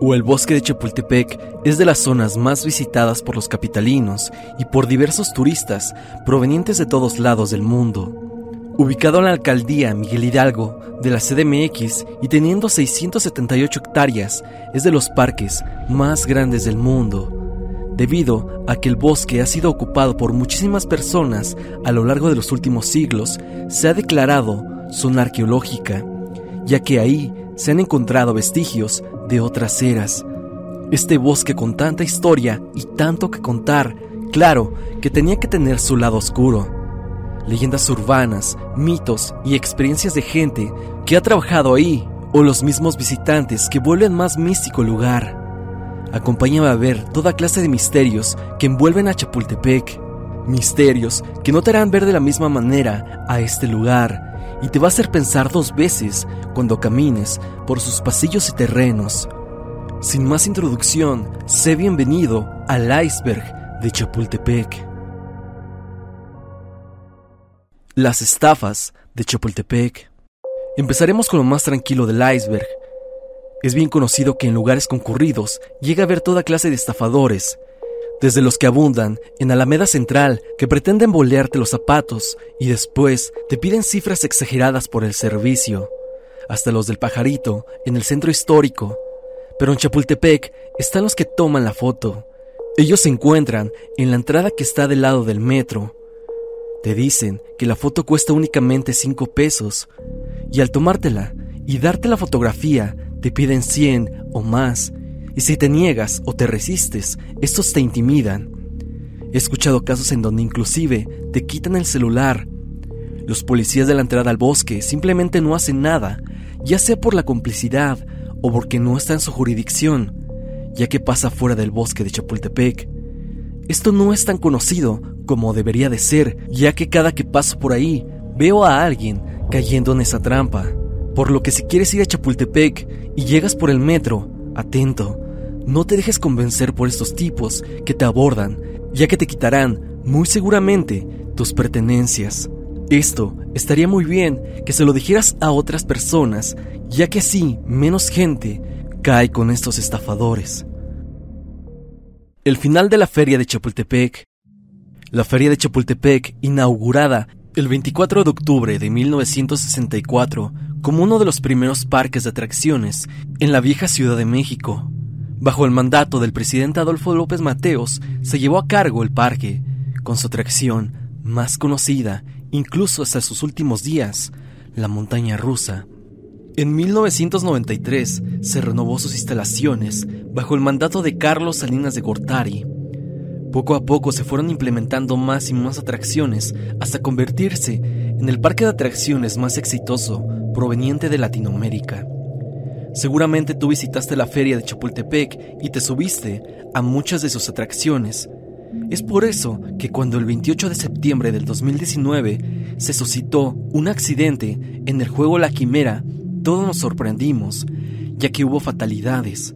O el bosque de Chapultepec, es de las zonas más visitadas por los capitalinos y por diversos turistas provenientes de todos lados del mundo. Ubicado en la alcaldía Miguel Hidalgo de la CDMX y teniendo 678 hectáreas, es de los parques más grandes del mundo debido a que el bosque ha sido ocupado por muchísimas personas a lo largo de los últimos siglos, se ha declarado zona arqueológica, ya que ahí se han encontrado vestigios de otras eras. Este bosque con tanta historia y tanto que contar, claro que tenía que tener su lado oscuro. Leyendas urbanas, mitos y experiencias de gente que ha trabajado ahí, o los mismos visitantes que vuelven más místico el lugar. Acompáñame a ver toda clase de misterios que envuelven a Chapultepec. Misterios que no te harán ver de la misma manera a este lugar y te va a hacer pensar dos veces cuando camines por sus pasillos y terrenos. Sin más introducción, sé bienvenido al iceberg de Chapultepec. Las estafas de Chapultepec. Empezaremos con lo más tranquilo del iceberg, es bien conocido que en lugares concurridos llega a haber toda clase de estafadores, desde los que abundan en Alameda Central, que pretenden bolearte los zapatos y después te piden cifras exageradas por el servicio, hasta los del pajarito en el centro histórico. Pero en Chapultepec están los que toman la foto. Ellos se encuentran en la entrada que está del lado del metro. Te dicen que la foto cuesta únicamente 5 pesos y al tomártela y darte la fotografía te piden 100 o más, y si te niegas o te resistes, estos te intimidan. He escuchado casos en donde inclusive te quitan el celular. Los policías de la entrada al bosque simplemente no hacen nada, ya sea por la complicidad o porque no está en su jurisdicción, ya que pasa fuera del bosque de Chapultepec. Esto no es tan conocido como debería de ser, ya que cada que paso por ahí veo a alguien cayendo en esa trampa. Por lo que si quieres ir a Chapultepec y llegas por el metro, atento, no te dejes convencer por estos tipos que te abordan, ya que te quitarán, muy seguramente, tus pertenencias. Esto estaría muy bien que se lo dijeras a otras personas, ya que así menos gente cae con estos estafadores. El final de la feria de Chapultepec. La feria de Chapultepec, inaugurada el 24 de octubre de 1964, como uno de los primeros parques de atracciones en la vieja Ciudad de México. Bajo el mandato del presidente Adolfo López Mateos, se llevó a cargo el parque, con su atracción más conocida, incluso hasta sus últimos días, la montaña rusa. En 1993 se renovó sus instalaciones bajo el mandato de Carlos Salinas de Gortari. Poco a poco se fueron implementando más y más atracciones hasta convertirse en el parque de atracciones más exitoso proveniente de Latinoamérica. Seguramente tú visitaste la feria de Chapultepec y te subiste a muchas de sus atracciones. Es por eso que cuando el 28 de septiembre del 2019 se suscitó un accidente en el juego La Quimera, todos nos sorprendimos, ya que hubo fatalidades.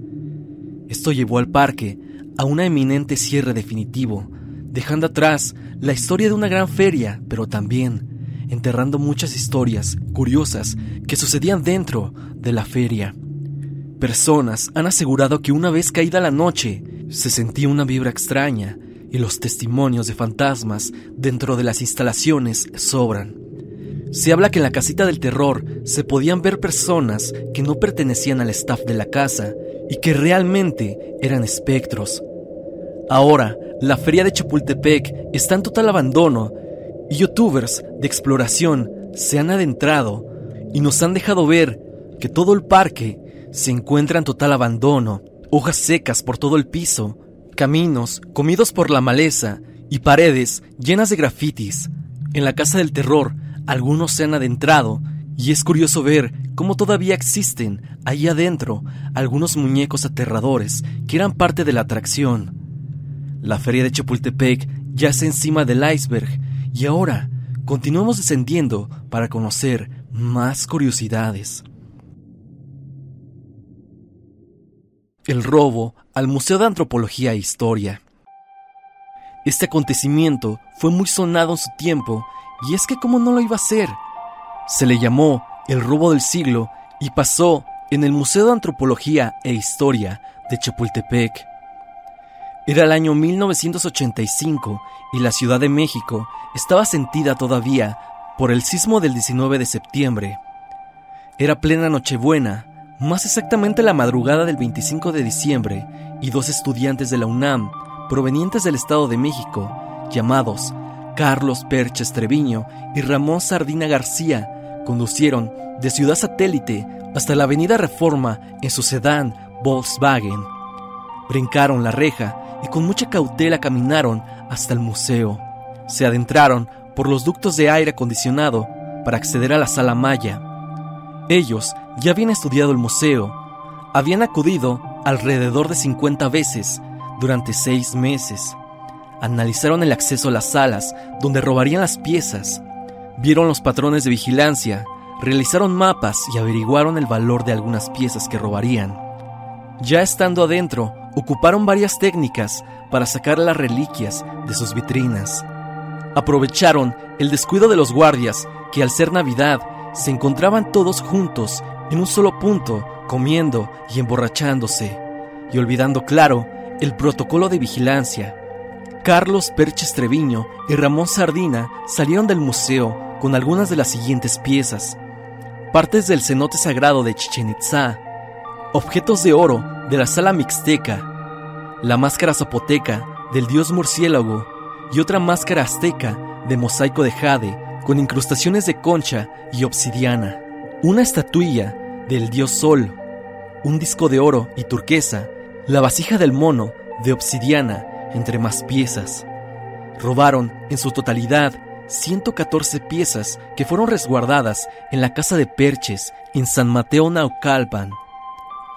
Esto llevó al parque a una eminente cierre definitivo, dejando atrás la historia de una gran feria, pero también enterrando muchas historias curiosas que sucedían dentro de la feria. Personas han asegurado que una vez caída la noche, se sentía una vibra extraña y los testimonios de fantasmas dentro de las instalaciones sobran. Se habla que en la casita del terror se podían ver personas que no pertenecían al staff de la casa y que realmente eran espectros. Ahora, la feria de Chapultepec está en total abandono y youtubers de exploración se han adentrado y nos han dejado ver que todo el parque se encuentra en total abandono, hojas secas por todo el piso, caminos comidos por la maleza y paredes llenas de grafitis. En la casa del terror algunos se han adentrado y es curioso ver cómo todavía existen ahí adentro algunos muñecos aterradores que eran parte de la atracción. La feria de Chapultepec yace encima del iceberg y ahora, continuamos descendiendo para conocer más curiosidades. El robo al Museo de Antropología e Historia. Este acontecimiento fue muy sonado en su tiempo y es que cómo no lo iba a ser. Se le llamó el robo del siglo y pasó en el Museo de Antropología e Historia de Chapultepec. Era el año 1985 y la Ciudad de México estaba sentida todavía por el sismo del 19 de septiembre. Era plena Nochebuena, más exactamente la madrugada del 25 de diciembre, y dos estudiantes de la UNAM, provenientes del Estado de México, llamados Carlos Perches Treviño y Ramón Sardina García, conducieron de Ciudad Satélite hasta la Avenida Reforma en su sedán Volkswagen. Brincaron la reja y con mucha cautela caminaron hasta el museo. Se adentraron por los ductos de aire acondicionado para acceder a la sala Maya. Ellos ya habían estudiado el museo, habían acudido alrededor de 50 veces durante seis meses. Analizaron el acceso a las salas donde robarían las piezas, vieron los patrones de vigilancia, realizaron mapas y averiguaron el valor de algunas piezas que robarían. Ya estando adentro, ocuparon varias técnicas para sacar las reliquias de sus vitrinas. Aprovecharon el descuido de los guardias que al ser Navidad se encontraban todos juntos en un solo punto, comiendo y emborrachándose, y olvidando claro el protocolo de vigilancia. Carlos Perches Treviño y Ramón Sardina salieron del museo con algunas de las siguientes piezas. Partes del cenote sagrado de Chichen Itza, objetos de oro de la sala mixteca, la máscara zapoteca del dios murciélago y otra máscara azteca de mosaico de jade con incrustaciones de concha y obsidiana, una estatuilla del dios sol, un disco de oro y turquesa, la vasija del mono de obsidiana, entre más piezas. Robaron en su totalidad 114 piezas que fueron resguardadas en la casa de Perches en San Mateo Naucalpan,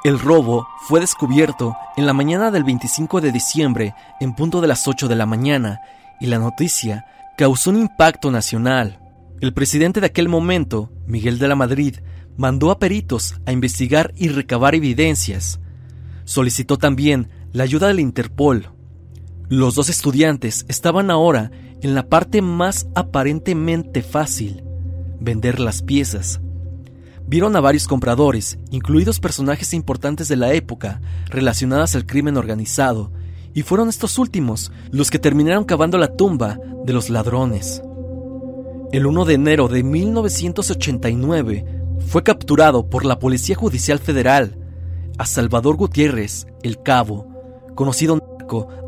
el robo fue descubierto en la mañana del 25 de diciembre en punto de las 8 de la mañana y la noticia causó un impacto nacional. El presidente de aquel momento, Miguel de la Madrid, mandó a peritos a investigar y recabar evidencias. Solicitó también la ayuda del Interpol. Los dos estudiantes estaban ahora en la parte más aparentemente fácil, vender las piezas. Vieron a varios compradores, incluidos personajes importantes de la época relacionadas al crimen organizado, y fueron estos últimos los que terminaron cavando la tumba de los ladrones. El 1 de enero de 1989 fue capturado por la Policía Judicial Federal a Salvador Gutiérrez, el cabo, conocido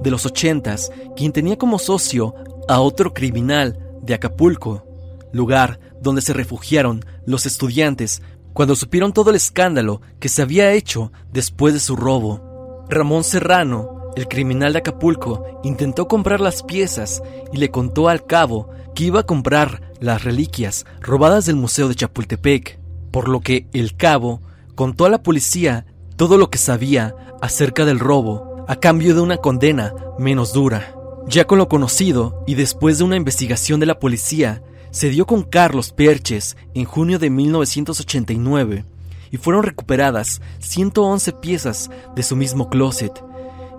de los ochentas, quien tenía como socio a otro criminal de Acapulco, lugar donde se refugiaron los estudiantes cuando supieron todo el escándalo que se había hecho después de su robo. Ramón Serrano, el criminal de Acapulco, intentó comprar las piezas y le contó al cabo que iba a comprar las reliquias robadas del Museo de Chapultepec, por lo que el cabo contó a la policía todo lo que sabía acerca del robo a cambio de una condena menos dura. Ya con lo conocido y después de una investigación de la policía, se dio con Carlos Perches en junio de 1989 y fueron recuperadas 111 piezas de su mismo closet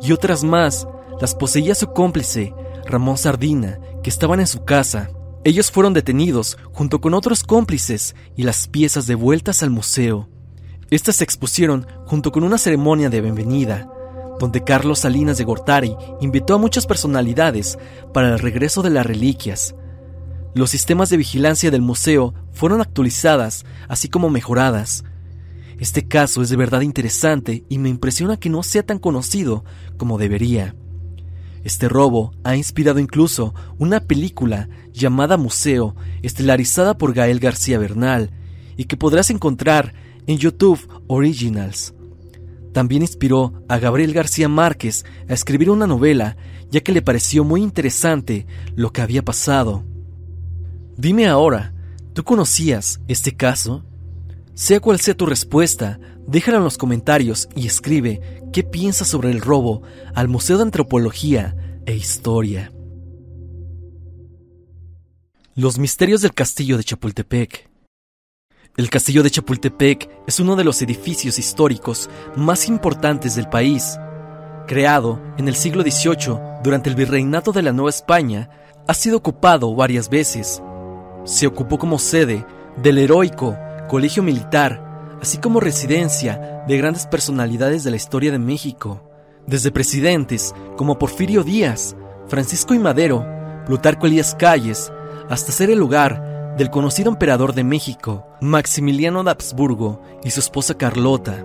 y otras más las poseía su cómplice, Ramón Sardina, que estaban en su casa. Ellos fueron detenidos junto con otros cómplices y las piezas devueltas al museo. Estas se expusieron junto con una ceremonia de bienvenida, donde Carlos Salinas de Gortari invitó a muchas personalidades para el regreso de las reliquias, los sistemas de vigilancia del museo fueron actualizadas, así como mejoradas. Este caso es de verdad interesante y me impresiona que no sea tan conocido como debería. Este robo ha inspirado incluso una película llamada Museo, estelarizada por Gael García Bernal, y que podrás encontrar en YouTube Originals. También inspiró a Gabriel García Márquez a escribir una novela, ya que le pareció muy interesante lo que había pasado. Dime ahora, ¿tú conocías este caso? Sea cual sea tu respuesta, déjala en los comentarios y escribe qué piensas sobre el robo al Museo de Antropología e Historia. Los misterios del castillo de Chapultepec. El castillo de Chapultepec es uno de los edificios históricos más importantes del país. Creado en el siglo XVIII durante el virreinato de la Nueva España, ha sido ocupado varias veces se ocupó como sede del heroico Colegio Militar, así como residencia de grandes personalidades de la historia de México, desde presidentes como Porfirio Díaz, Francisco y Madero, Plutarco Elías Calles, hasta ser el lugar del conocido emperador de México, Maximiliano de Habsburgo y su esposa Carlota.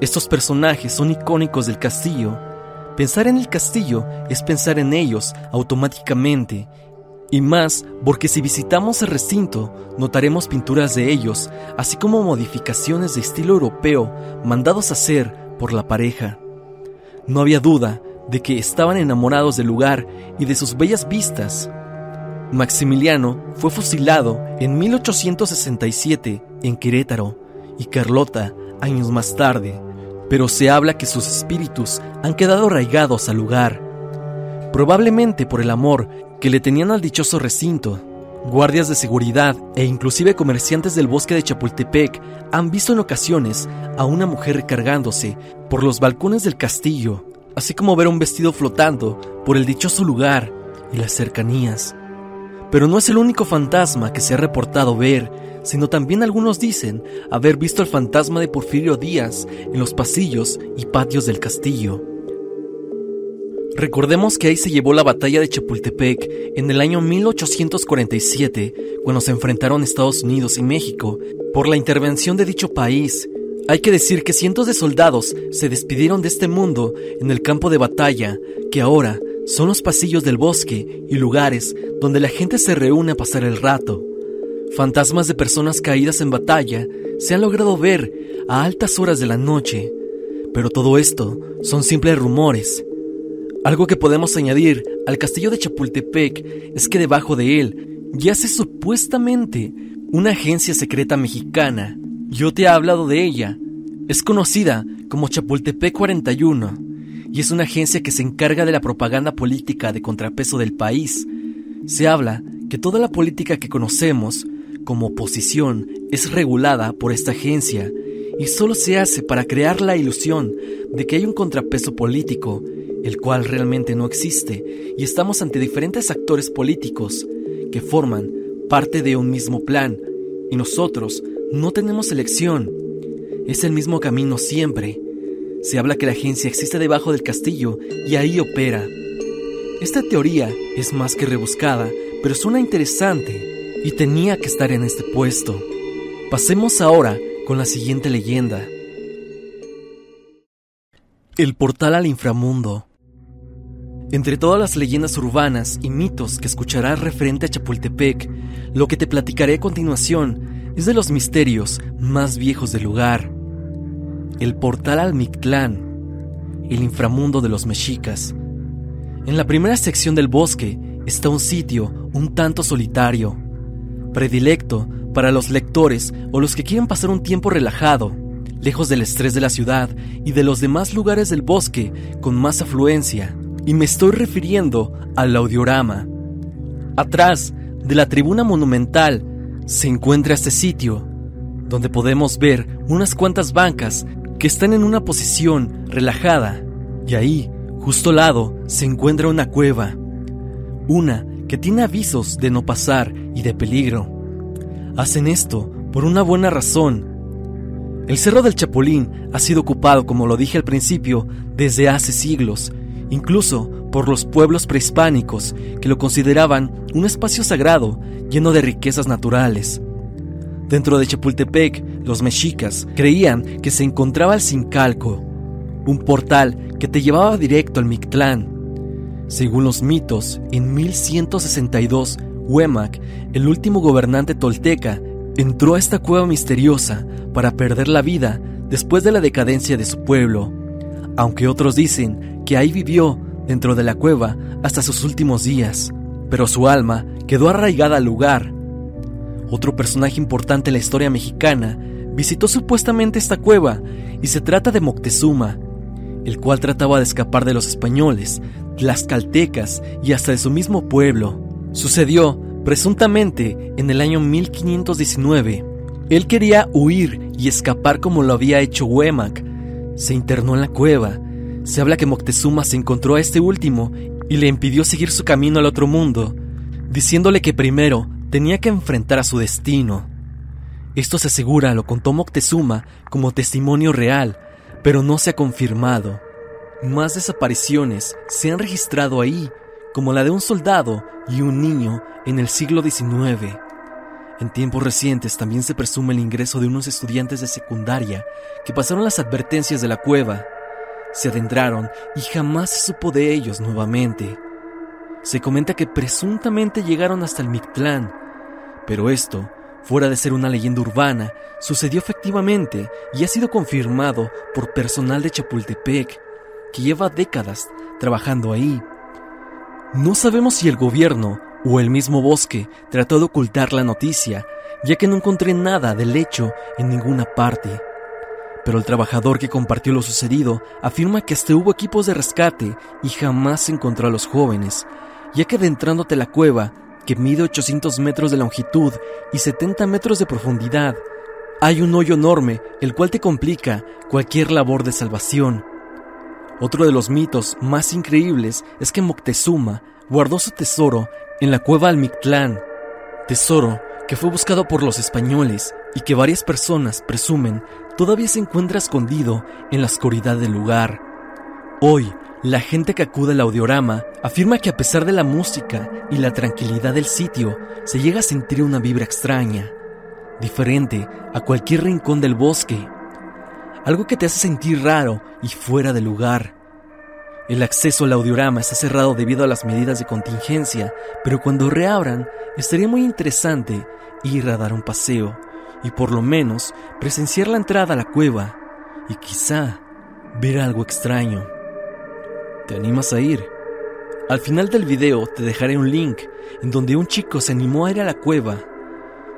Estos personajes son icónicos del castillo. Pensar en el castillo es pensar en ellos automáticamente y más porque si visitamos el recinto notaremos pinturas de ellos, así como modificaciones de estilo europeo mandados a hacer por la pareja. No había duda de que estaban enamorados del lugar y de sus bellas vistas. Maximiliano fue fusilado en 1867 en Querétaro y Carlota años más tarde, pero se habla que sus espíritus han quedado arraigados al lugar, probablemente por el amor que le tenían al dichoso recinto. Guardias de seguridad e inclusive comerciantes del bosque de Chapultepec han visto en ocasiones a una mujer recargándose por los balcones del castillo, así como ver un vestido flotando por el dichoso lugar y las cercanías. Pero no es el único fantasma que se ha reportado ver, sino también algunos dicen haber visto al fantasma de Porfirio Díaz en los pasillos y patios del castillo. Recordemos que ahí se llevó la batalla de Chapultepec en el año 1847, cuando se enfrentaron Estados Unidos y México por la intervención de dicho país. Hay que decir que cientos de soldados se despidieron de este mundo en el campo de batalla, que ahora son los pasillos del bosque y lugares donde la gente se reúne a pasar el rato. Fantasmas de personas caídas en batalla se han logrado ver a altas horas de la noche, pero todo esto son simples rumores algo que podemos añadir al castillo de Chapultepec es que debajo de él yace supuestamente una agencia secreta mexicana. Yo te he hablado de ella. Es conocida como Chapultepec 41 y es una agencia que se encarga de la propaganda política de contrapeso del país. Se habla que toda la política que conocemos como oposición es regulada por esta agencia y solo se hace para crear la ilusión de que hay un contrapeso político el cual realmente no existe, y estamos ante diferentes actores políticos que forman parte de un mismo plan, y nosotros no tenemos elección. Es el mismo camino siempre. Se habla que la agencia existe debajo del castillo y ahí opera. Esta teoría es más que rebuscada, pero suena interesante y tenía que estar en este puesto. Pasemos ahora con la siguiente leyenda. El portal al inframundo. Entre todas las leyendas urbanas y mitos que escucharás referente a Chapultepec, lo que te platicaré a continuación es de los misterios más viejos del lugar. El portal al Mictlán, el inframundo de los mexicas. En la primera sección del bosque está un sitio un tanto solitario, predilecto para los lectores o los que quieren pasar un tiempo relajado, lejos del estrés de la ciudad y de los demás lugares del bosque con más afluencia y me estoy refiriendo al audiorama. Atrás de la tribuna monumental se encuentra este sitio, donde podemos ver unas cuantas bancas que están en una posición relajada, y ahí, justo al lado, se encuentra una cueva, una que tiene avisos de no pasar y de peligro. Hacen esto por una buena razón. El Cerro del Chapulín ha sido ocupado, como lo dije al principio, desde hace siglos, incluso por los pueblos prehispánicos que lo consideraban un espacio sagrado lleno de riquezas naturales. Dentro de Chapultepec, los mexicas creían que se encontraba el Sincalco, un portal que te llevaba directo al Mictlán. Según los mitos, en 1162, Huemac, el último gobernante tolteca, entró a esta cueva misteriosa para perder la vida después de la decadencia de su pueblo, aunque otros dicen que ahí vivió dentro de la cueva hasta sus últimos días, pero su alma quedó arraigada al lugar. Otro personaje importante en la historia mexicana visitó supuestamente esta cueva y se trata de Moctezuma, el cual trataba de escapar de los españoles, las caltecas y hasta de su mismo pueblo. Sucedió presuntamente en el año 1519. Él quería huir y escapar como lo había hecho Huemac. Se internó en la cueva se habla que Moctezuma se encontró a este último y le impidió seguir su camino al otro mundo, diciéndole que primero tenía que enfrentar a su destino. Esto se asegura lo contó Moctezuma como testimonio real, pero no se ha confirmado. Más desapariciones se han registrado ahí, como la de un soldado y un niño en el siglo XIX. En tiempos recientes también se presume el ingreso de unos estudiantes de secundaria que pasaron las advertencias de la cueva, se adentraron y jamás se supo de ellos nuevamente. Se comenta que presuntamente llegaron hasta el Mictlán, pero esto, fuera de ser una leyenda urbana, sucedió efectivamente y ha sido confirmado por personal de Chapultepec, que lleva décadas trabajando ahí. No sabemos si el gobierno o el mismo bosque trató de ocultar la noticia, ya que no encontré nada del hecho en ninguna parte. Pero el trabajador que compartió lo sucedido afirma que hasta hubo equipos de rescate y jamás encontró a los jóvenes, ya que adentrándote la cueva, que mide 800 metros de longitud y 70 metros de profundidad, hay un hoyo enorme el cual te complica cualquier labor de salvación. Otro de los mitos más increíbles es que Moctezuma guardó su tesoro en la cueva Almictlán, tesoro que fue buscado por los españoles y que varias personas presumen todavía se encuentra escondido en la oscuridad del lugar. Hoy, la gente que acude al audiorama afirma que a pesar de la música y la tranquilidad del sitio, se llega a sentir una vibra extraña, diferente a cualquier rincón del bosque, algo que te hace sentir raro y fuera de lugar. El acceso al audiorama está cerrado debido a las medidas de contingencia, pero cuando reabran, estaría muy interesante ir a dar un paseo y por lo menos presenciar la entrada a la cueva y quizá ver algo extraño. ¿Te animas a ir? Al final del video te dejaré un link en donde un chico se animó a ir a la cueva.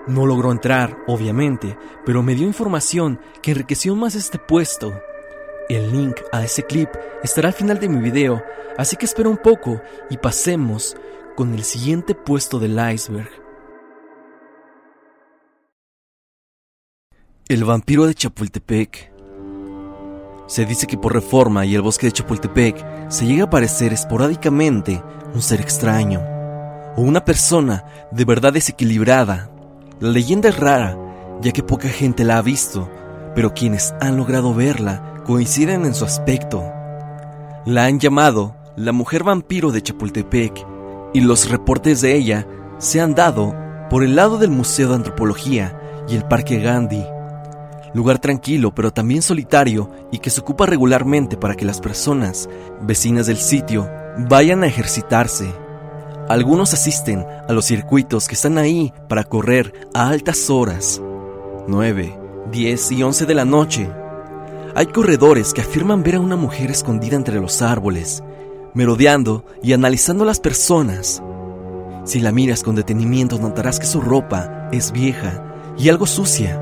No logró entrar, obviamente, pero me dio información que enriqueció más este puesto. El link a ese clip estará al final de mi video, así que espera un poco y pasemos con el siguiente puesto del iceberg. El vampiro de Chapultepec se dice que por reforma y el bosque de Chapultepec se llega a aparecer esporádicamente un ser extraño o una persona de verdad desequilibrada. La leyenda es rara, ya que poca gente la ha visto, pero quienes han logrado verla coinciden en su aspecto. La han llamado la mujer vampiro de Chapultepec y los reportes de ella se han dado por el lado del Museo de Antropología y el Parque Gandhi lugar tranquilo pero también solitario y que se ocupa regularmente para que las personas, vecinas del sitio, vayan a ejercitarse. Algunos asisten a los circuitos que están ahí para correr a altas horas, 9, 10 y 11 de la noche. Hay corredores que afirman ver a una mujer escondida entre los árboles, merodeando y analizando a las personas. Si la miras con detenimiento notarás que su ropa es vieja y algo sucia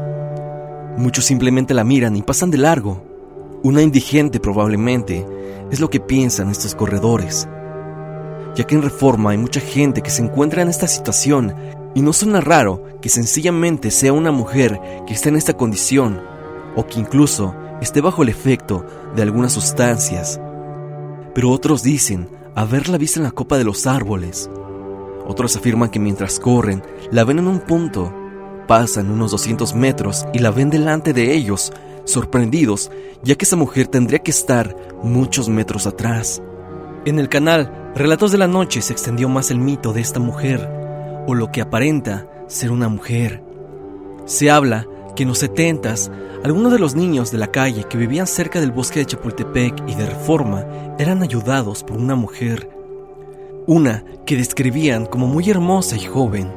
Muchos simplemente la miran y pasan de largo. Una indigente probablemente es lo que piensan estos corredores. Ya que en Reforma hay mucha gente que se encuentra en esta situación y no suena raro que sencillamente sea una mujer que está en esta condición o que incluso esté bajo el efecto de algunas sustancias. Pero otros dicen haberla visto en la copa de los árboles. Otros afirman que mientras corren la ven en un punto Pasan unos 200 metros y la ven delante de ellos, sorprendidos, ya que esa mujer tendría que estar muchos metros atrás. En el canal Relatos de la Noche se extendió más el mito de esta mujer, o lo que aparenta ser una mujer. Se habla que en los setentas, algunos de los niños de la calle que vivían cerca del bosque de Chapultepec y de Reforma eran ayudados por una mujer, una que describían como muy hermosa y joven.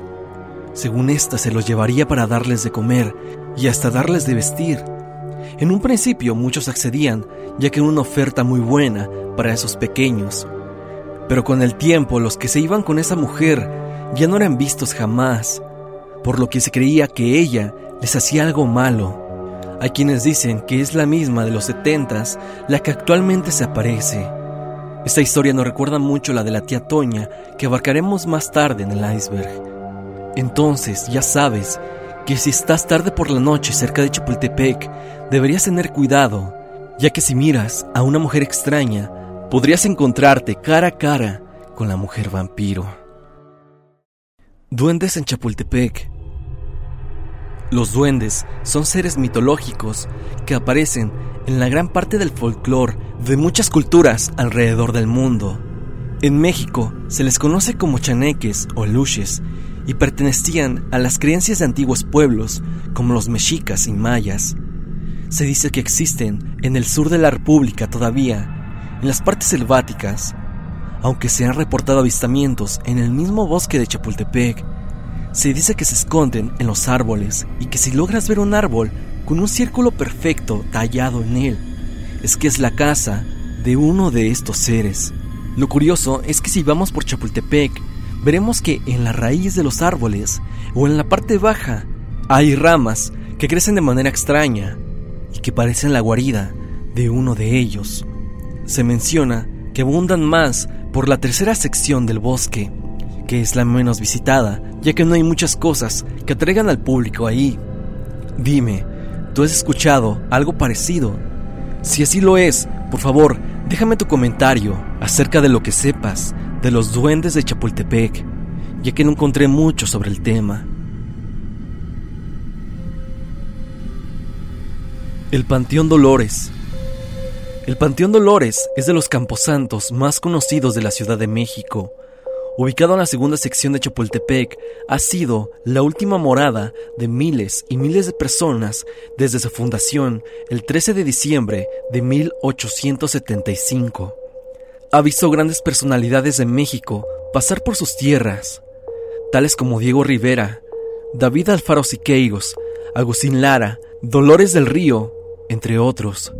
Según esta, se los llevaría para darles de comer y hasta darles de vestir. En un principio muchos accedían, ya que era una oferta muy buena para esos pequeños. Pero con el tiempo los que se iban con esa mujer ya no eran vistos jamás, por lo que se creía que ella les hacía algo malo. Hay quienes dicen que es la misma de los setentas la que actualmente se aparece. Esta historia nos recuerda mucho la de la tía Toña que abarcaremos más tarde en el iceberg. Entonces ya sabes que si estás tarde por la noche cerca de Chapultepec, deberías tener cuidado, ya que si miras a una mujer extraña, podrías encontrarte cara a cara con la mujer vampiro. Duendes en Chapultepec. Los duendes son seres mitológicos que aparecen en la gran parte del folclore de muchas culturas alrededor del mundo. En México se les conoce como chaneques o luches y pertenecían a las creencias de antiguos pueblos como los mexicas y mayas. Se dice que existen en el sur de la República todavía, en las partes selváticas, aunque se han reportado avistamientos en el mismo bosque de Chapultepec. Se dice que se esconden en los árboles y que si logras ver un árbol con un círculo perfecto tallado en él, es que es la casa de uno de estos seres. Lo curioso es que si vamos por Chapultepec, veremos que en la raíz de los árboles o en la parte baja hay ramas que crecen de manera extraña y que parecen la guarida de uno de ellos. Se menciona que abundan más por la tercera sección del bosque, que es la menos visitada, ya que no hay muchas cosas que atraigan al público ahí. Dime, ¿tú has escuchado algo parecido? Si así lo es, por favor, déjame tu comentario acerca de lo que sepas de los duendes de Chapultepec, ya que no encontré mucho sobre el tema. El Panteón Dolores el Panteón Dolores es de los camposantos más conocidos de la Ciudad de México. Ubicado en la segunda sección de Chapultepec, ha sido la última morada de miles y miles de personas desde su fundación el 13 de diciembre de 1875. Ha visto grandes personalidades de México pasar por sus tierras, tales como Diego Rivera, David Alfaro Siqueiros, Agustín Lara, Dolores del Río, entre otros.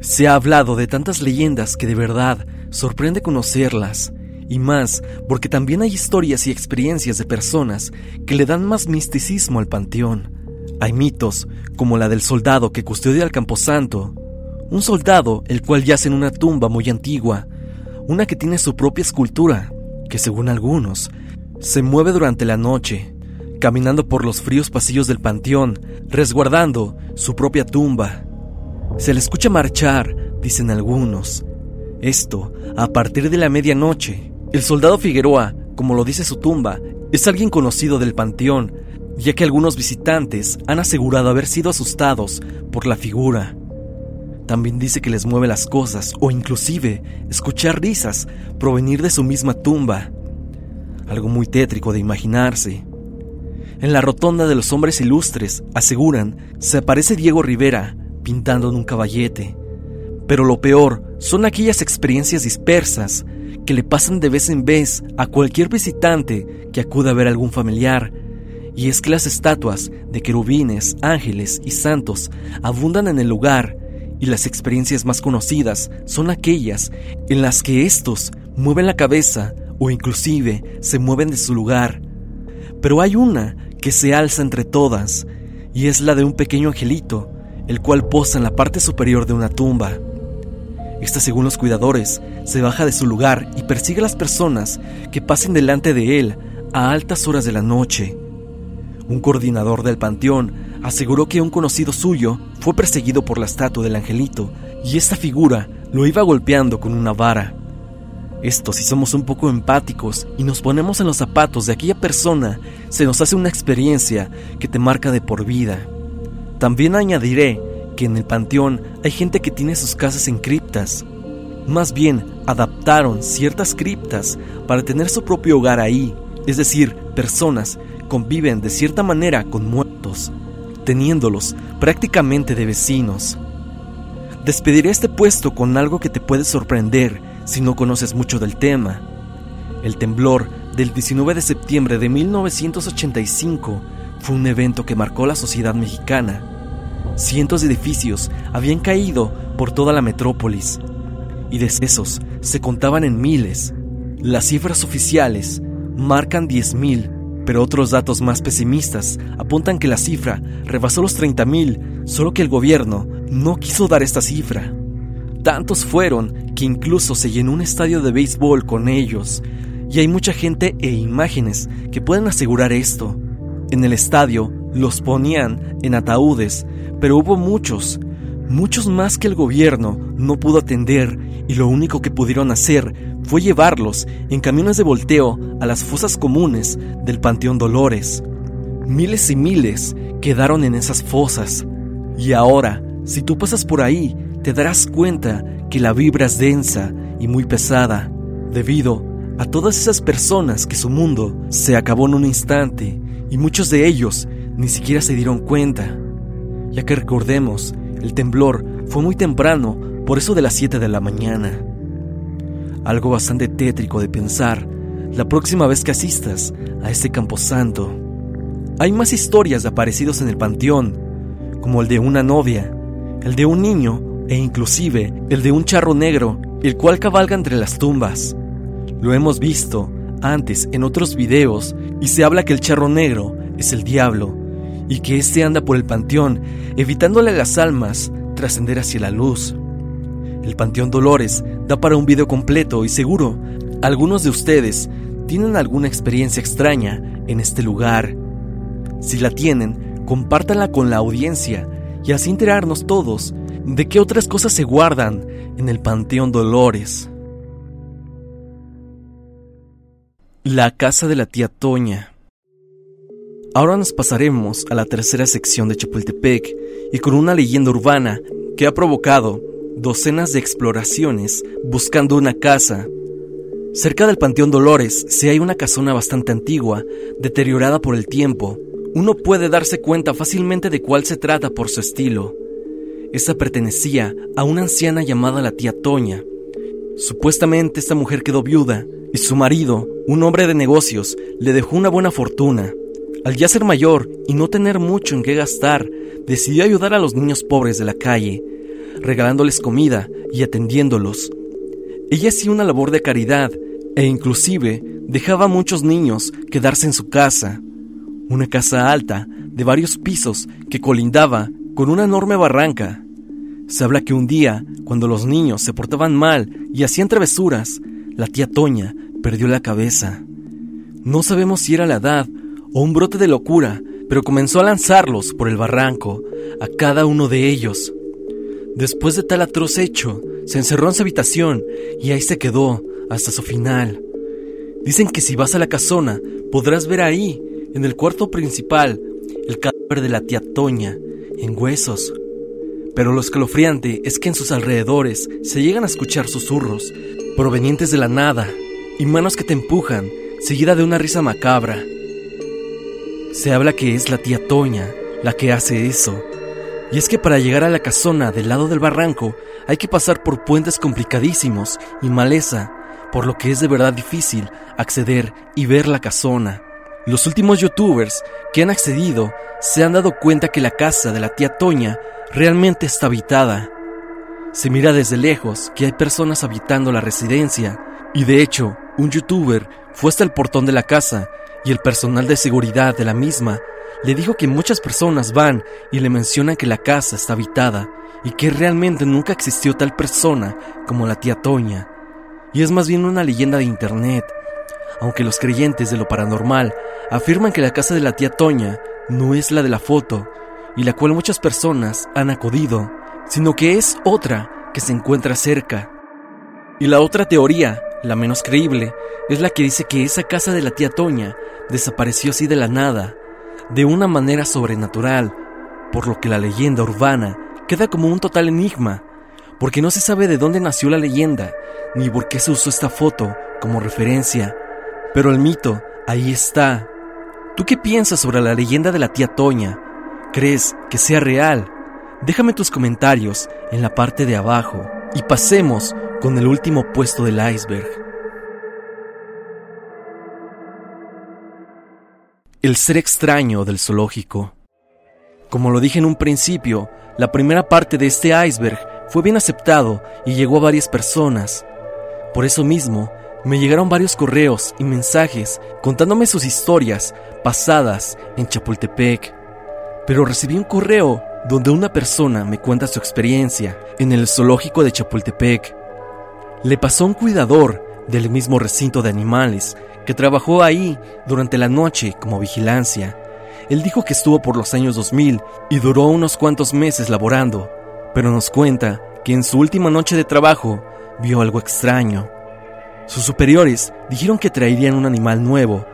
Se ha hablado de tantas leyendas que de verdad sorprende conocerlas, y más porque también hay historias y experiencias de personas que le dan más misticismo al panteón. Hay mitos como la del soldado que custodia el camposanto, un soldado el cual yace en una tumba muy antigua, una que tiene su propia escultura, que según algunos se mueve durante la noche, caminando por los fríos pasillos del panteón, resguardando su propia tumba. Se le escucha marchar, dicen algunos. Esto a partir de la medianoche. El soldado Figueroa, como lo dice su tumba, es alguien conocido del panteón, ya que algunos visitantes han asegurado haber sido asustados por la figura. También dice que les mueve las cosas o inclusive escuchar risas provenir de su misma tumba. Algo muy tétrico de imaginarse. En la rotonda de los hombres ilustres, aseguran, se aparece Diego Rivera, pintando en un caballete. Pero lo peor son aquellas experiencias dispersas que le pasan de vez en vez a cualquier visitante que acuda a ver a algún familiar. Y es que las estatuas de querubines, ángeles y santos abundan en el lugar, y las experiencias más conocidas son aquellas en las que estos mueven la cabeza o inclusive se mueven de su lugar. Pero hay una que se alza entre todas, y es la de un pequeño angelito el cual posa en la parte superior de una tumba. Esta, según los cuidadores, se baja de su lugar y persigue a las personas que pasen delante de él a altas horas de la noche. Un coordinador del panteón aseguró que un conocido suyo fue perseguido por la estatua del angelito y esta figura lo iba golpeando con una vara. Esto, si somos un poco empáticos y nos ponemos en los zapatos de aquella persona, se nos hace una experiencia que te marca de por vida. También añadiré que en el panteón hay gente que tiene sus casas en criptas. Más bien, adaptaron ciertas criptas para tener su propio hogar ahí, es decir, personas conviven de cierta manera con muertos, teniéndolos prácticamente de vecinos. Despediré este puesto con algo que te puede sorprender si no conoces mucho del tema. El temblor del 19 de septiembre de 1985 fue un evento que marcó la sociedad mexicana. Cientos de edificios habían caído por toda la metrópolis y decesos se contaban en miles. Las cifras oficiales marcan 10.000, pero otros datos más pesimistas apuntan que la cifra rebasó los 30.000, solo que el gobierno no quiso dar esta cifra. Tantos fueron que incluso se llenó un estadio de béisbol con ellos, y hay mucha gente e imágenes que pueden asegurar esto. En el estadio los ponían en ataúdes, pero hubo muchos, muchos más que el gobierno no pudo atender y lo único que pudieron hacer fue llevarlos en camiones de volteo a las fosas comunes del Panteón Dolores. Miles y miles quedaron en esas fosas. Y ahora, si tú pasas por ahí, te darás cuenta que la vibra es densa y muy pesada, debido a todas esas personas que su mundo se acabó en un instante y muchos de ellos ni siquiera se dieron cuenta. Ya que recordemos, el temblor fue muy temprano, por eso de las 7 de la mañana. Algo bastante tétrico de pensar la próxima vez que asistas a este camposanto. Hay más historias de aparecidos en el panteón, como el de una novia, el de un niño e inclusive el de un charro negro, el cual cabalga entre las tumbas. Lo hemos visto antes en otros videos y se habla que el charro negro es el diablo y que éste anda por el panteón evitándole a las almas trascender hacia la luz. El Panteón Dolores da para un video completo y seguro algunos de ustedes tienen alguna experiencia extraña en este lugar. Si la tienen, compártanla con la audiencia y así enterarnos todos de qué otras cosas se guardan en el Panteón Dolores. La casa de la tía Toña. Ahora nos pasaremos a la tercera sección de Chapultepec y con una leyenda urbana que ha provocado docenas de exploraciones buscando una casa. Cerca del Panteón Dolores se hay una casona bastante antigua, deteriorada por el tiempo. Uno puede darse cuenta fácilmente de cuál se trata por su estilo. Esta pertenecía a una anciana llamada la tía Toña. Supuestamente esta mujer quedó viuda y su marido, un hombre de negocios, le dejó una buena fortuna. Al ya ser mayor y no tener mucho en qué gastar, decidió ayudar a los niños pobres de la calle, regalándoles comida y atendiéndolos. Ella hacía una labor de caridad e inclusive dejaba a muchos niños quedarse en su casa, una casa alta de varios pisos que colindaba con una enorme barranca. Se habla que un día, cuando los niños se portaban mal y hacían travesuras, la tía Toña perdió la cabeza. No sabemos si era la edad o un brote de locura, pero comenzó a lanzarlos por el barranco, a cada uno de ellos. Después de tal atroz hecho, se encerró en su habitación y ahí se quedó hasta su final. Dicen que si vas a la casona, podrás ver ahí, en el cuarto principal, el cadáver de la tía Toña, en huesos. Pero lo escalofriante es que en sus alrededores se llegan a escuchar susurros, provenientes de la nada, y manos que te empujan, seguida de una risa macabra. Se habla que es la tía Toña la que hace eso, y es que para llegar a la casona del lado del barranco hay que pasar por puentes complicadísimos y maleza, por lo que es de verdad difícil acceder y ver la casona. Los últimos youtubers que han accedido se han dado cuenta que la casa de la tía Toña realmente está habitada. Se mira desde lejos que hay personas habitando la residencia y de hecho un youtuber fue hasta el portón de la casa y el personal de seguridad de la misma le dijo que muchas personas van y le mencionan que la casa está habitada y que realmente nunca existió tal persona como la tía Toña. Y es más bien una leyenda de internet, aunque los creyentes de lo paranormal afirman que la casa de la tía Toña no es la de la foto y la cual muchas personas han acudido, sino que es otra que se encuentra cerca. Y la otra teoría, la menos creíble, es la que dice que esa casa de la tía Toña desapareció así de la nada de una manera sobrenatural, por lo que la leyenda urbana queda como un total enigma, porque no se sabe de dónde nació la leyenda, ni por qué se usó esta foto como referencia, pero el mito ahí está. ¿Tú qué piensas sobre la leyenda de la tía Toña? ¿Crees que sea real? Déjame tus comentarios en la parte de abajo y pasemos con el último puesto del iceberg. El ser extraño del zoológico. Como lo dije en un principio, la primera parte de este iceberg fue bien aceptado y llegó a varias personas. Por eso mismo, me llegaron varios correos y mensajes contándome sus historias pasadas en Chapultepec. Pero recibí un correo donde una persona me cuenta su experiencia en el zoológico de Chapultepec. Le pasó a un cuidador del mismo recinto de animales que trabajó ahí durante la noche como vigilancia. Él dijo que estuvo por los años 2000 y duró unos cuantos meses laborando, pero nos cuenta que en su última noche de trabajo vio algo extraño. Sus superiores dijeron que traerían un animal nuevo,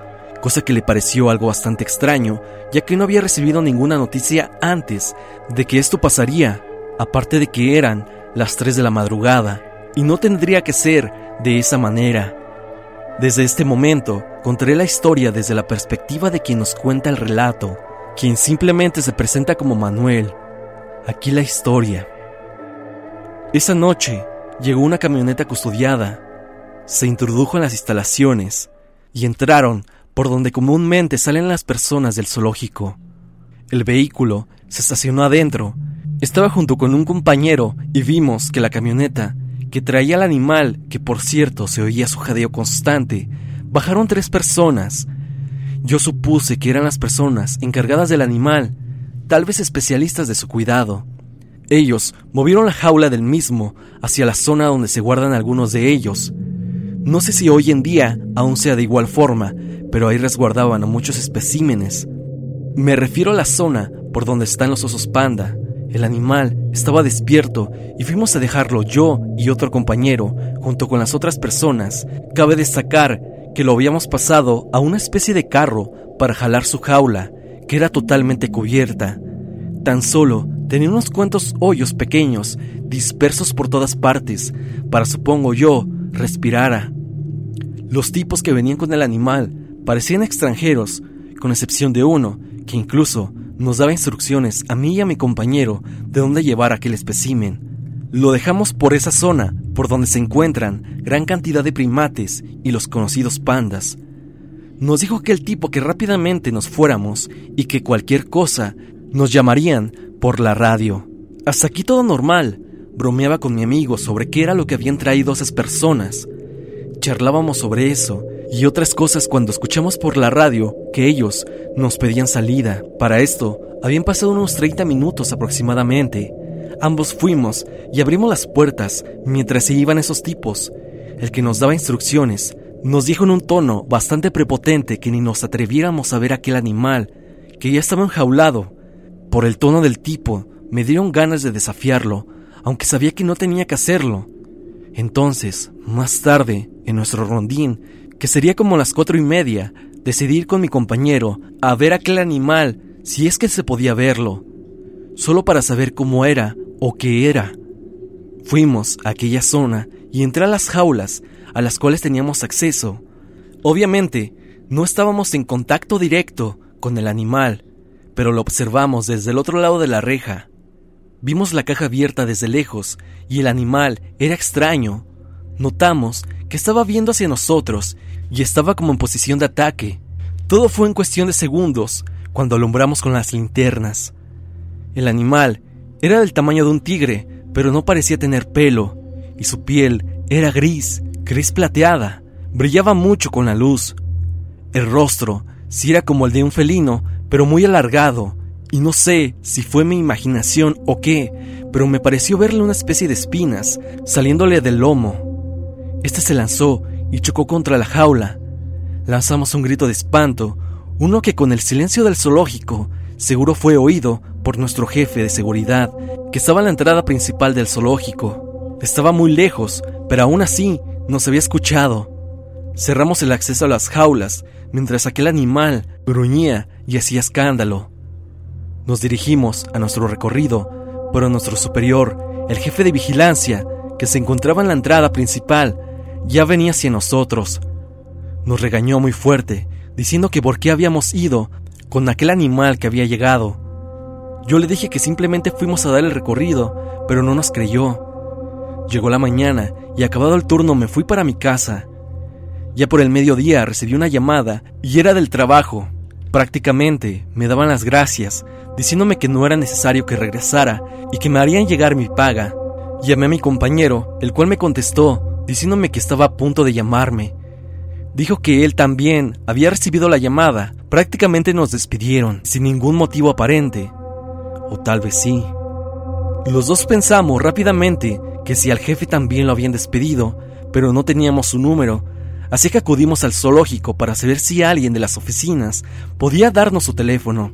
cosa que le pareció algo bastante extraño, ya que no había recibido ninguna noticia antes de que esto pasaría, aparte de que eran las 3 de la madrugada, y no tendría que ser de esa manera. Desde este momento, contaré la historia desde la perspectiva de quien nos cuenta el relato, quien simplemente se presenta como Manuel. Aquí la historia. Esa noche llegó una camioneta custodiada, se introdujo en las instalaciones y entraron por donde comúnmente salen las personas del zoológico. El vehículo se estacionó adentro, estaba junto con un compañero y vimos que la camioneta, que traía al animal, que por cierto se oía su jadeo constante, bajaron tres personas. Yo supuse que eran las personas encargadas del animal, tal vez especialistas de su cuidado. Ellos movieron la jaula del mismo hacia la zona donde se guardan algunos de ellos. No sé si hoy en día aún sea de igual forma, pero ahí resguardaban a muchos especímenes. Me refiero a la zona por donde están los osos panda. El animal estaba despierto y fuimos a dejarlo yo y otro compañero, junto con las otras personas. Cabe destacar que lo habíamos pasado a una especie de carro para jalar su jaula, que era totalmente cubierta. Tan solo tenía unos cuantos hoyos pequeños dispersos por todas partes, para supongo yo respirara. Los tipos que venían con el animal parecían extranjeros, con excepción de uno, que incluso nos daba instrucciones a mí y a mi compañero de dónde llevar aquel espécimen. Lo dejamos por esa zona, por donde se encuentran gran cantidad de primates y los conocidos pandas. Nos dijo que el tipo que rápidamente nos fuéramos y que cualquier cosa nos llamarían por la radio. Hasta aquí todo normal. Bromeaba con mi amigo sobre qué era lo que habían traído esas personas. Charlábamos sobre eso y otras cosas cuando escuchamos por la radio que ellos nos pedían salida. Para esto, habían pasado unos 30 minutos aproximadamente. Ambos fuimos y abrimos las puertas mientras se iban esos tipos. El que nos daba instrucciones nos dijo en un tono bastante prepotente que ni nos atreviéramos a ver aquel animal, que ya estaba enjaulado por el tono del tipo, me dieron ganas de desafiarlo, aunque sabía que no tenía que hacerlo. Entonces, más tarde, en nuestro rondín, que sería como las cuatro y media, decidí ir con mi compañero a ver aquel animal, si es que se podía verlo, solo para saber cómo era o qué era. Fuimos a aquella zona y entré a las jaulas a las cuales teníamos acceso. Obviamente, no estábamos en contacto directo con el animal, pero lo observamos desde el otro lado de la reja. Vimos la caja abierta desde lejos y el animal era extraño. Notamos estaba viendo hacia nosotros y estaba como en posición de ataque. Todo fue en cuestión de segundos cuando alumbramos con las linternas. El animal era del tamaño de un tigre, pero no parecía tener pelo, y su piel era gris, gris plateada, brillaba mucho con la luz. El rostro, si era como el de un felino, pero muy alargado, y no sé si fue mi imaginación o qué, pero me pareció verle una especie de espinas saliéndole del lomo. Este se lanzó y chocó contra la jaula. Lanzamos un grito de espanto, uno que con el silencio del zoológico seguro fue oído por nuestro jefe de seguridad, que estaba en la entrada principal del zoológico. Estaba muy lejos, pero aún así nos había escuchado. Cerramos el acceso a las jaulas mientras aquel animal gruñía y hacía escándalo. Nos dirigimos a nuestro recorrido, pero nuestro superior, el jefe de vigilancia, que se encontraba en la entrada principal, ya venía hacia nosotros. Nos regañó muy fuerte, diciendo que por qué habíamos ido con aquel animal que había llegado. Yo le dije que simplemente fuimos a dar el recorrido, pero no nos creyó. Llegó la mañana y acabado el turno me fui para mi casa. Ya por el mediodía recibí una llamada y era del trabajo. Prácticamente me daban las gracias, diciéndome que no era necesario que regresara y que me harían llegar mi paga. Llamé a mi compañero, el cual me contestó, diciéndome que estaba a punto de llamarme. Dijo que él también había recibido la llamada. Prácticamente nos despidieron, sin ningún motivo aparente. O tal vez sí. Los dos pensamos rápidamente que si al jefe también lo habían despedido, pero no teníamos su número, así que acudimos al zoológico para saber si alguien de las oficinas podía darnos su teléfono.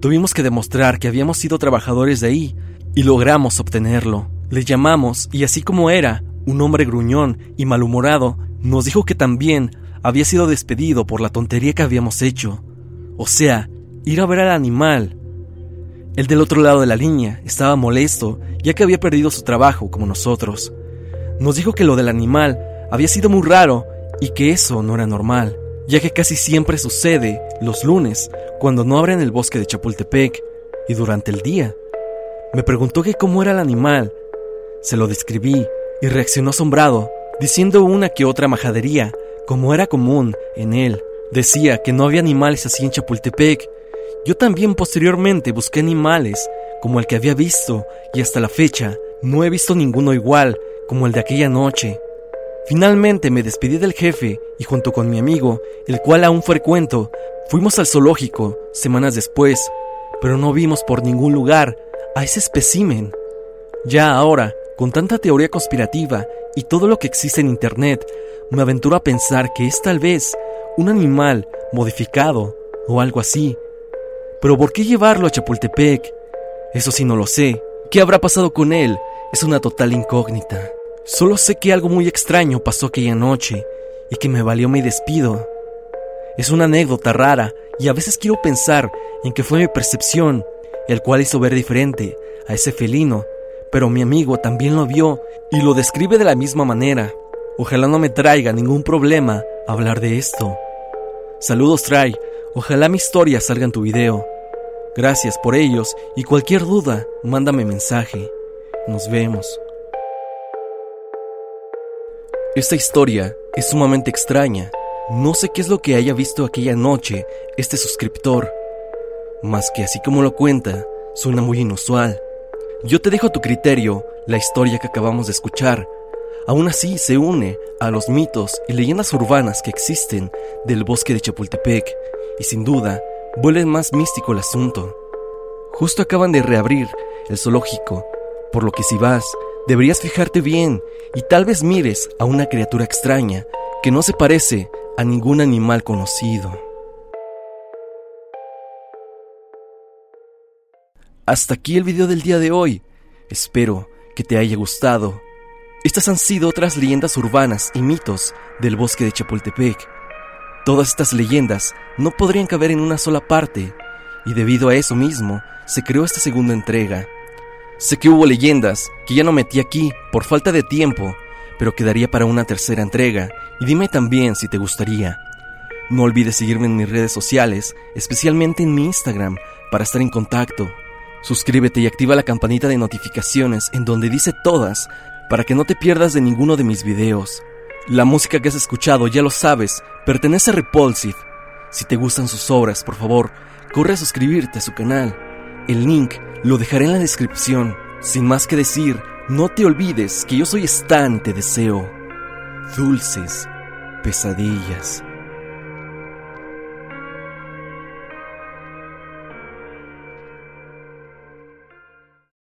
Tuvimos que demostrar que habíamos sido trabajadores de ahí y logramos obtenerlo. Le llamamos y así como era, un hombre gruñón y malhumorado, nos dijo que también había sido despedido por la tontería que habíamos hecho. O sea, ir a ver al animal. El del otro lado de la línea estaba molesto ya que había perdido su trabajo como nosotros. Nos dijo que lo del animal había sido muy raro y que eso no era normal, ya que casi siempre sucede los lunes cuando no abren el bosque de Chapultepec y durante el día. Me preguntó que cómo era el animal. Se lo describí y reaccionó asombrado, diciendo una que otra majadería, como era común en él. Decía que no había animales así en Chapultepec. Yo también posteriormente busqué animales como el que había visto y hasta la fecha no he visto ninguno igual como el de aquella noche. Finalmente me despedí del jefe y junto con mi amigo, el cual aún frecuento, fuimos al zoológico semanas después, pero no vimos por ningún lugar a ese espécimen. Ya ahora, con tanta teoría conspirativa y todo lo que existe en Internet, me aventuro a pensar que es tal vez un animal modificado o algo así. Pero ¿por qué llevarlo a Chapultepec? Eso sí no lo sé. ¿Qué habrá pasado con él? Es una total incógnita. Solo sé que algo muy extraño pasó aquella noche y que me valió mi despido. Es una anécdota rara y a veces quiero pensar en que fue mi percepción el cual hizo ver diferente a ese felino, pero mi amigo también lo vio y lo describe de la misma manera. Ojalá no me traiga ningún problema hablar de esto. Saludos Try, ojalá mi historia salga en tu video. Gracias por ellos y cualquier duda, mándame mensaje. Nos vemos. Esta historia es sumamente extraña. No sé qué es lo que haya visto aquella noche este suscriptor, más que así como lo cuenta, suena muy inusual. Yo te dejo a tu criterio la historia que acabamos de escuchar. Aún así se une a los mitos y leyendas urbanas que existen del bosque de Chapultepec y sin duda vuelve más místico el asunto. Justo acaban de reabrir el zoológico, por lo que si vas, deberías fijarte bien y tal vez mires a una criatura extraña que no se parece a ningún animal conocido. Hasta aquí el video del día de hoy. Espero que te haya gustado. Estas han sido otras leyendas urbanas y mitos del bosque de Chapultepec. Todas estas leyendas no podrían caber en una sola parte, y debido a eso mismo se creó esta segunda entrega. Sé que hubo leyendas que ya no metí aquí por falta de tiempo, pero quedaría para una tercera entrega, y dime también si te gustaría. No olvides seguirme en mis redes sociales, especialmente en mi Instagram, para estar en contacto. Suscríbete y activa la campanita de notificaciones en donde dice todas para que no te pierdas de ninguno de mis videos. La música que has escuchado, ya lo sabes, pertenece a Repulsive. Si te gustan sus obras, por favor, corre a suscribirte a su canal. El link lo dejaré en la descripción. Sin más que decir, no te olvides que yo soy Stan y te deseo dulces pesadillas.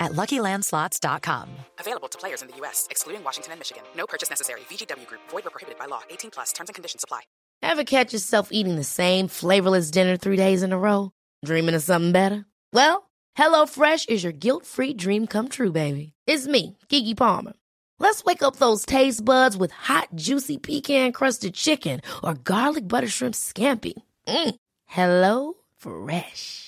at LuckyLandSlots.com. Available to players in the U.S., excluding Washington and Michigan. No purchase necessary. VGW Group. Void where prohibited by law. 18 plus. Terms and conditions apply. Ever catch yourself eating the same flavorless dinner three days in a row? Dreaming of something better? Well, HelloFresh is your guilt-free dream come true, baby. It's me, Kiki Palmer. Let's wake up those taste buds with hot, juicy pecan-crusted chicken or garlic butter shrimp scampi. Mm. Hello Fresh.